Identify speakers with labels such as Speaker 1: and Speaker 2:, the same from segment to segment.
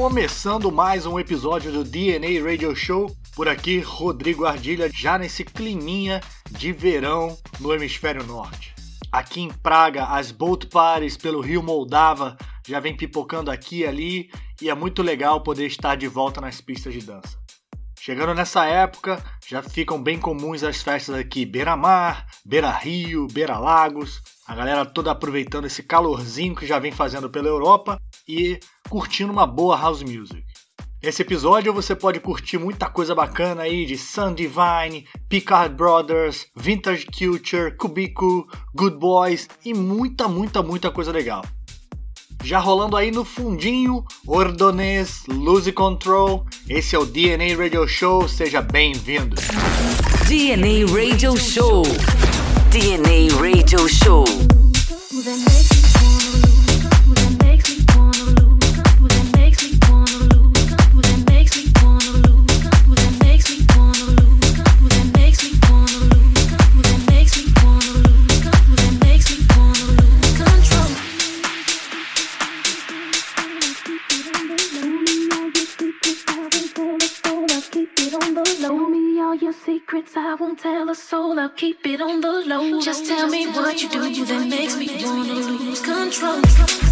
Speaker 1: Começando mais um episódio do DNA Radio Show. Por aqui, Rodrigo Ardilha, já nesse climinha de verão no hemisfério norte. Aqui em Praga, as boat parties pelo Rio Moldava já vem pipocando aqui e ali e é muito legal poder estar de volta nas pistas de dança. Chegando nessa época, já ficam bem comuns as festas aqui Beira-Mar, Beira-Rio, Beira-Lagos, a galera toda aproveitando esse calorzinho que já vem fazendo pela Europa e curtindo uma boa house music. Nesse episódio você pode curtir muita coisa bacana aí de Sun Divine, Picard Brothers, Vintage Culture, Kubiku, Good Boys e muita, muita, muita coisa legal. Já rolando aí no fundinho, Ordonez, Lose Control. Esse é o DNA Radio Show, seja bem-vindo.
Speaker 2: DNA Radio Show. DNA Radio Show.
Speaker 3: I won't tell a soul, I'll keep it on the low. Just tell me what you do that makes me wanna lose control.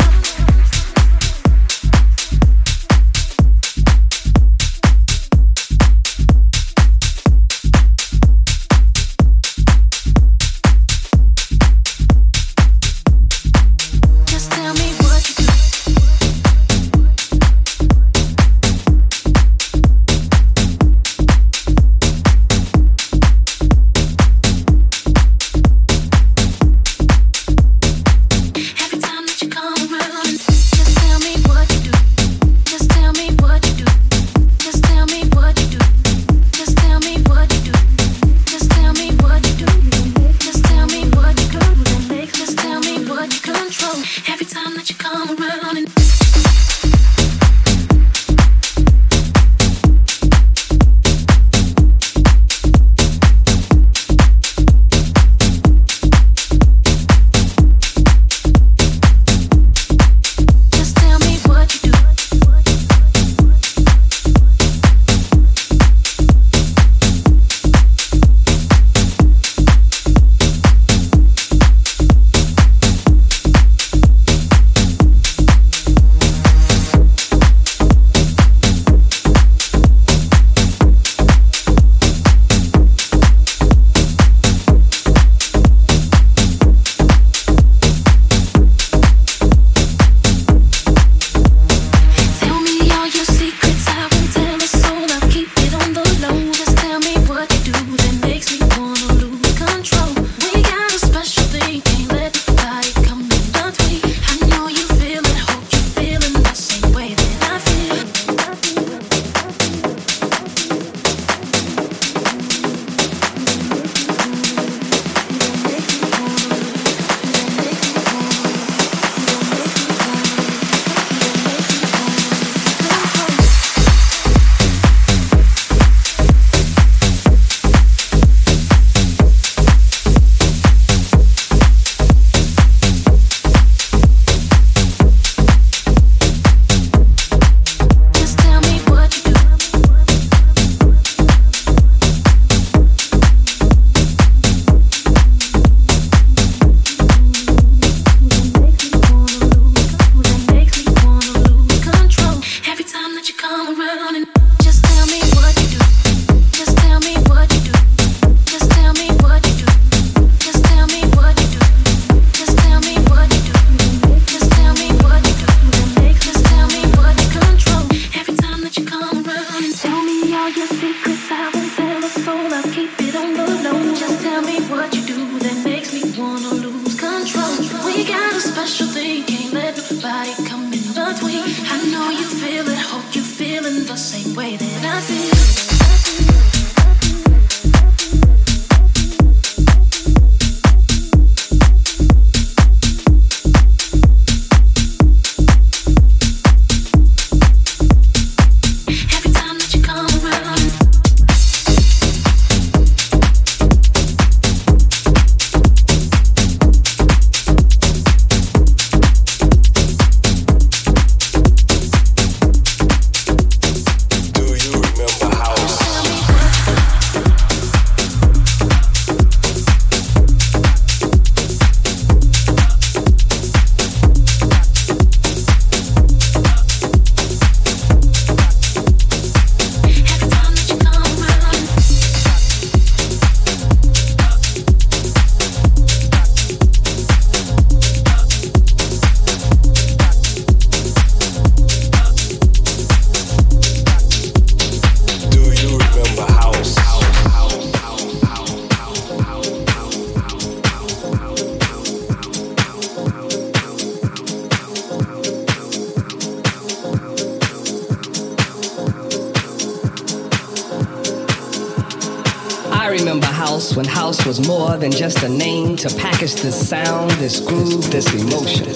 Speaker 4: It's the sound, this groove, this emotion.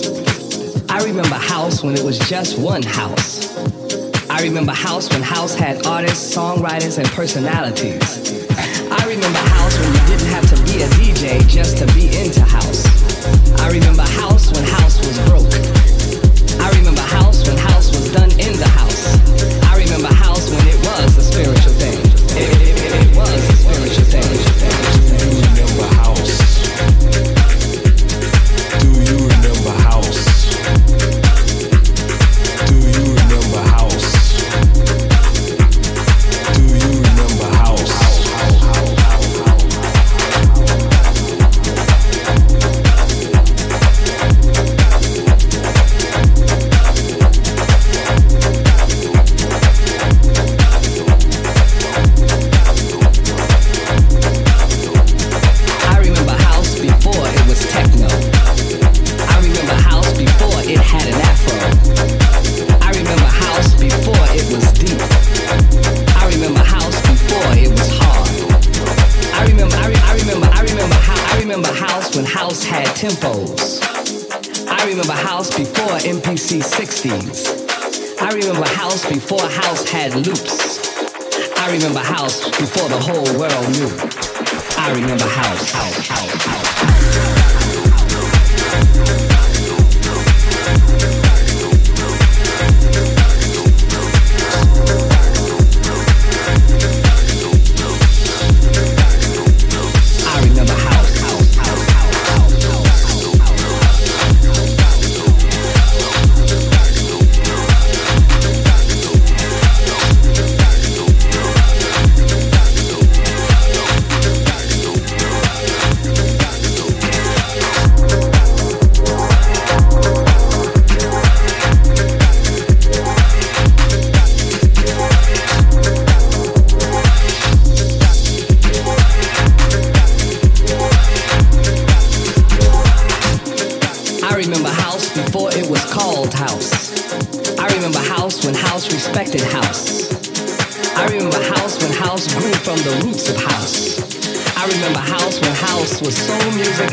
Speaker 4: I remember house when it was just one house. I remember house when house had artists, songwriters, and personalities. I remember house when you didn't have to be a DJ just to be into house. I remember house when house was broke. before house had loops. I remember house before the whole world knew. I remember house, house, house, house.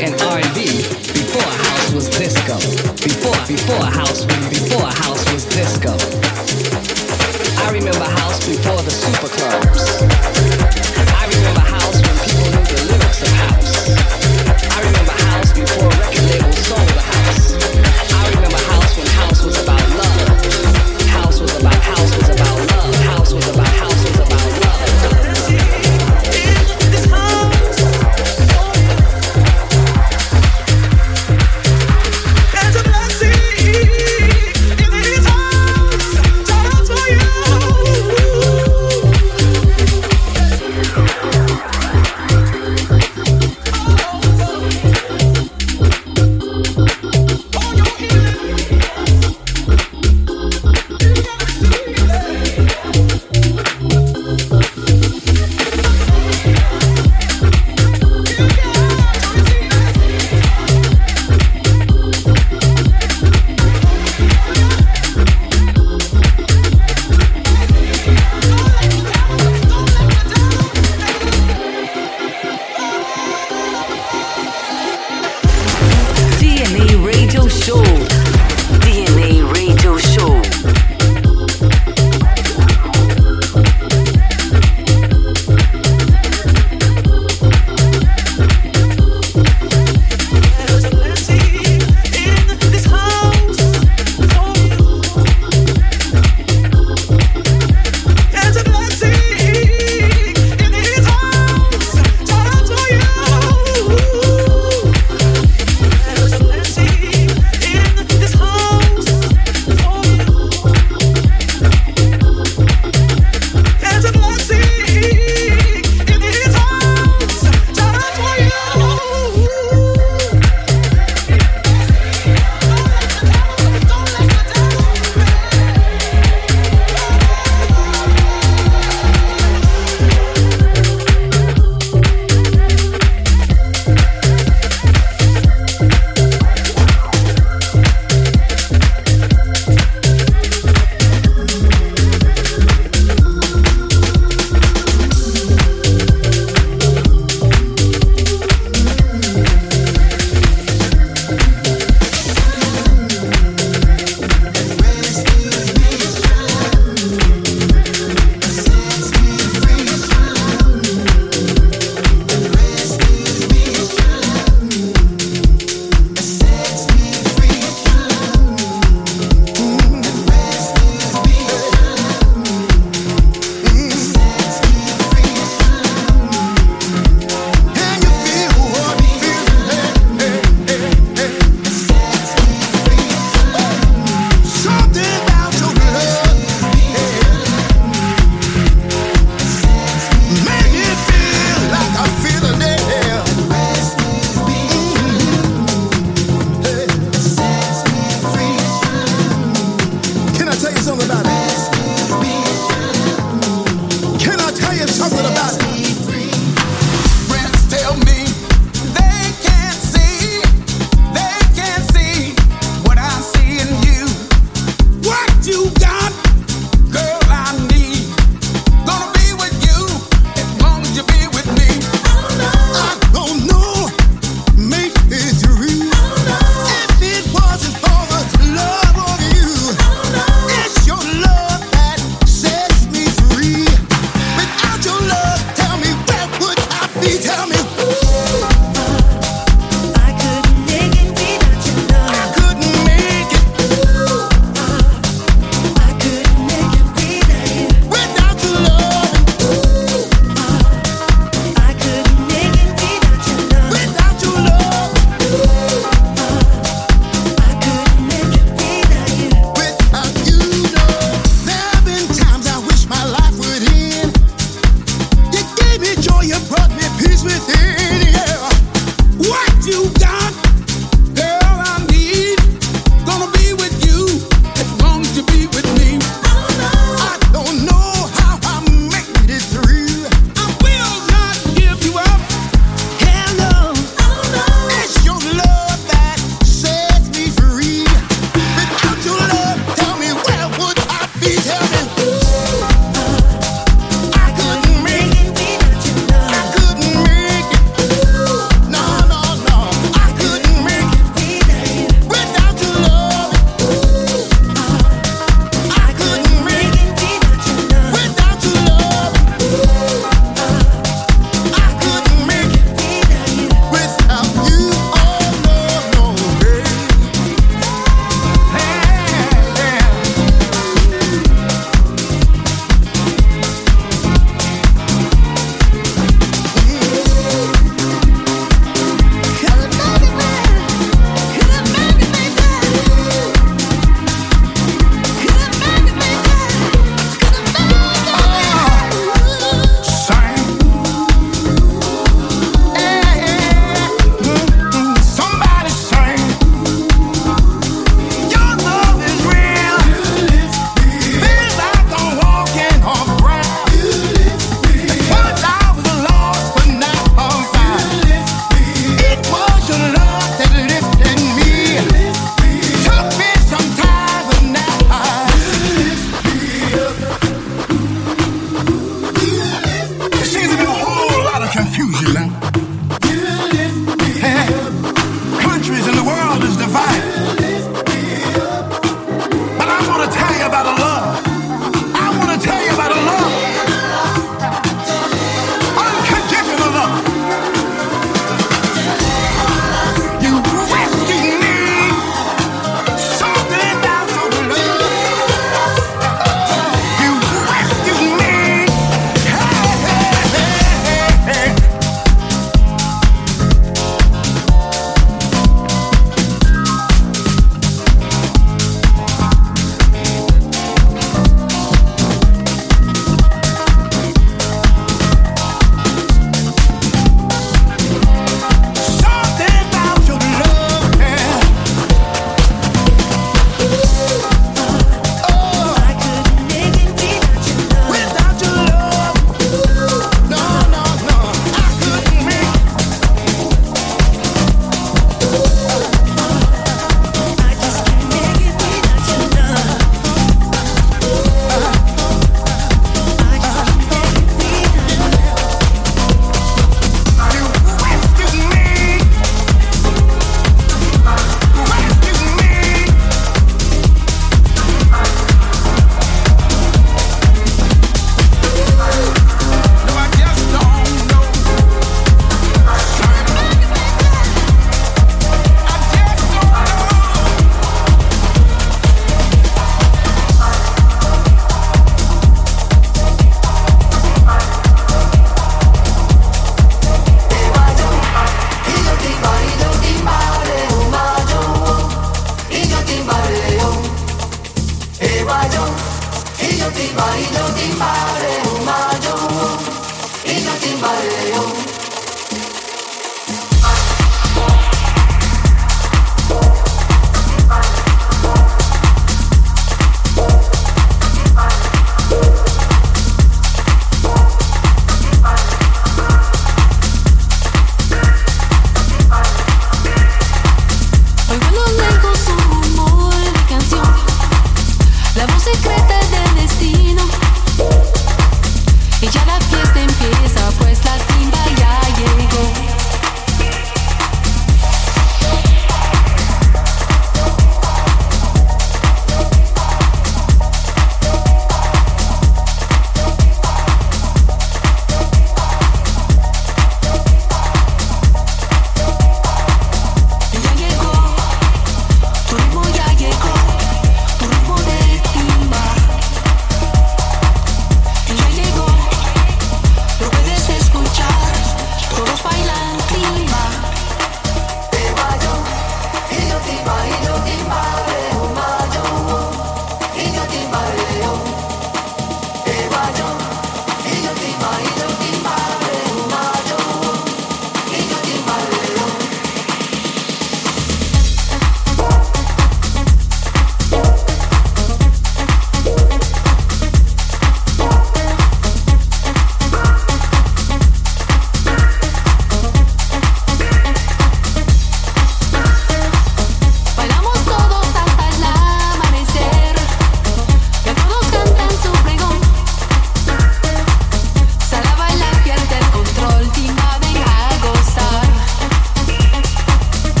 Speaker 4: and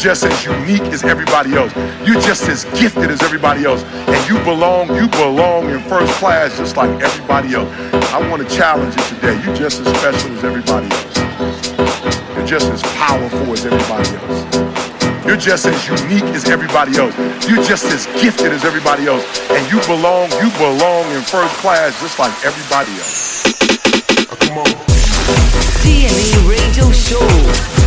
Speaker 5: just as unique as everybody else. You're just as gifted as everybody else. And you belong, you belong in first class just like everybody else. I want to challenge you today. You're just as special as everybody else. You're just as powerful as everybody else. You're just as unique as everybody else. You're just as gifted as everybody else. And you belong, you belong in first class just like everybody else. Come on.
Speaker 6: DNA Radio Show.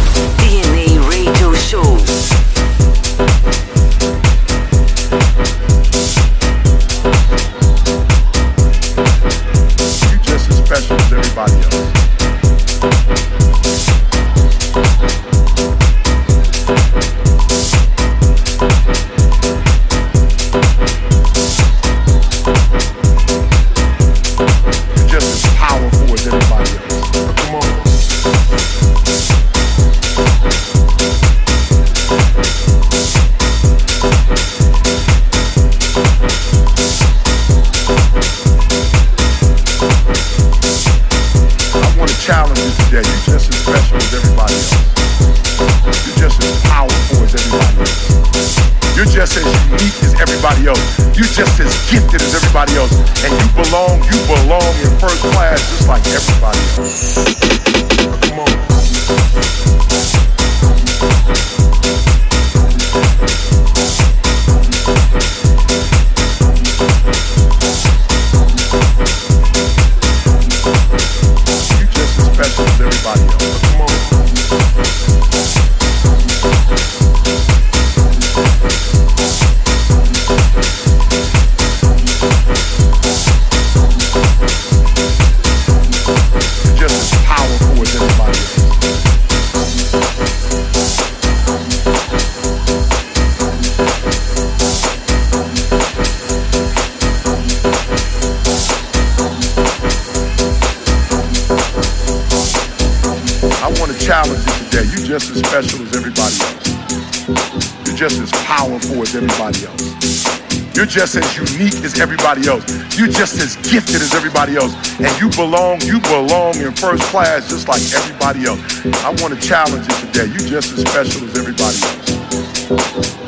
Speaker 5: As everybody else. You're just as unique as everybody else. You're just as gifted as everybody else. And you belong, you belong in first class just like everybody else. I want to challenge you today. You're just as special as everybody else.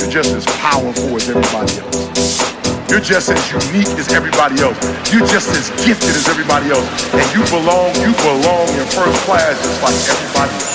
Speaker 5: You're just as powerful as everybody else. You're just as unique as everybody else. You're just as gifted as everybody else. And you belong, you belong in first class just like everybody else.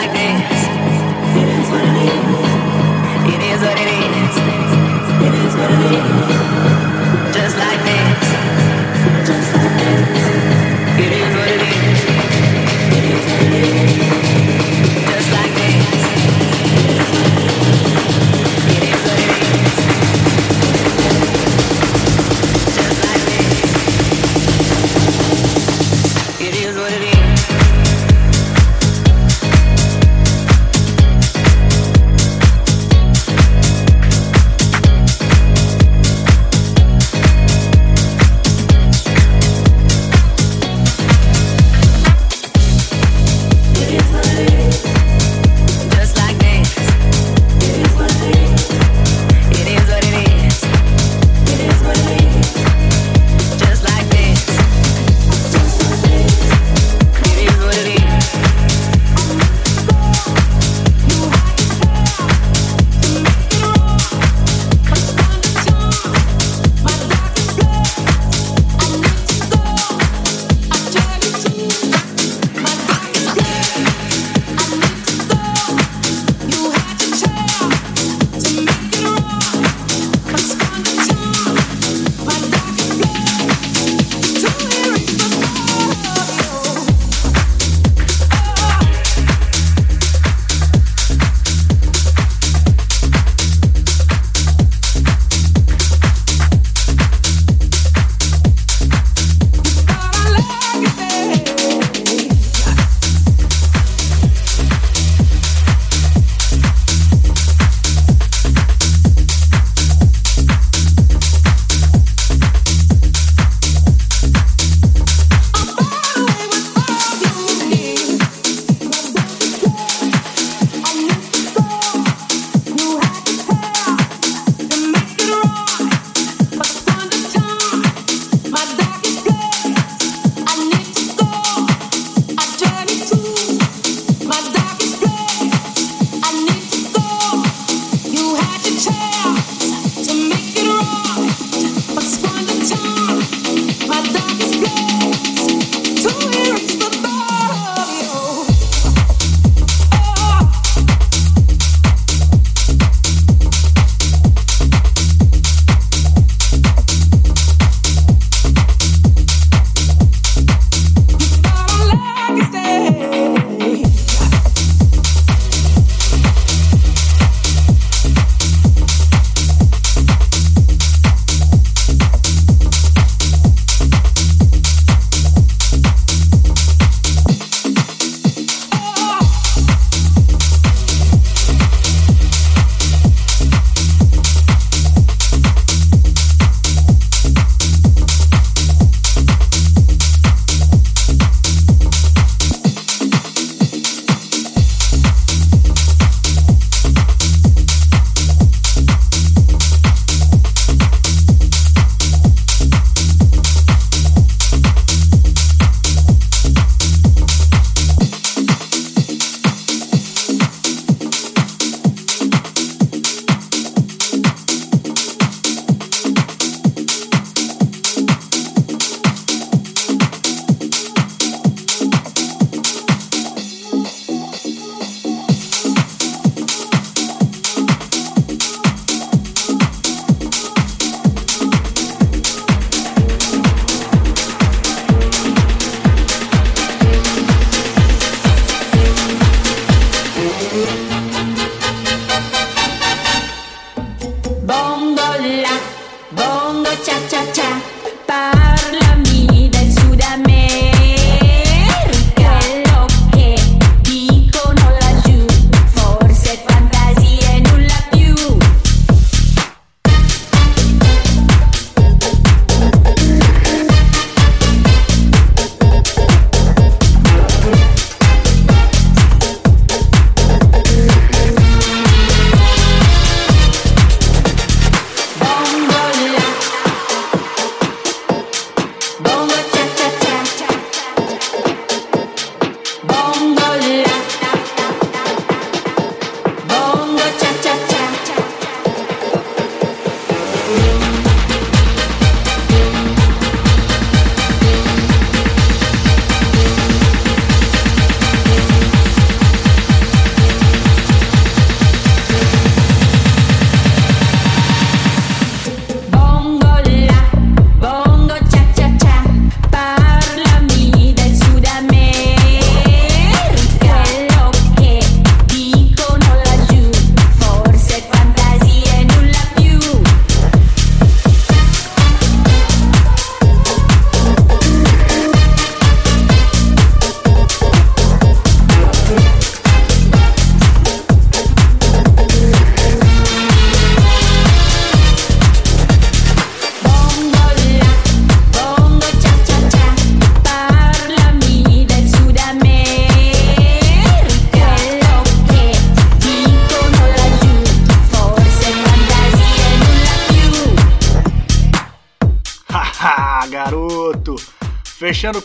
Speaker 7: Like this. It is what it is. It is what it is. It is what it is.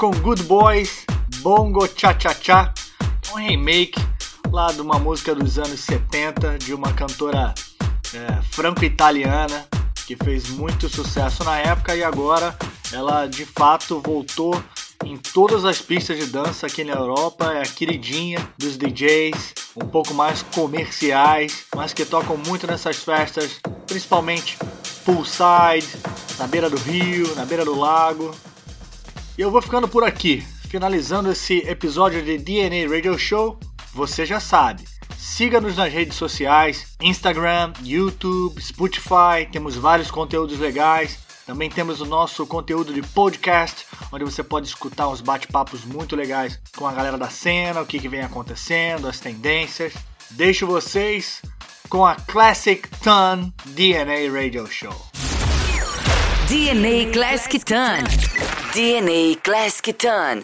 Speaker 1: Com Good Boys, Bongo Cha Cha Cha, um remake lá de uma música dos anos 70 de uma cantora é, franco-italiana que fez muito sucesso na época e agora ela de fato voltou em todas as pistas de dança aqui na Europa, é a queridinha dos DJs, um pouco mais comerciais, mas que tocam muito nessas festas, principalmente poolside, na beira do rio, na beira do lago. E eu vou ficando por aqui, finalizando esse episódio de DNA Radio Show. Você já sabe, siga-nos nas redes sociais: Instagram, YouTube, Spotify. Temos vários conteúdos legais. Também temos o nosso conteúdo de podcast, onde você pode escutar uns bate-papos muito legais com a galera da cena, o que, que vem acontecendo, as tendências. Deixo vocês com a Classic Ton DNA Radio Show.
Speaker 2: DNA Classic Ton. DNA Classic Ton.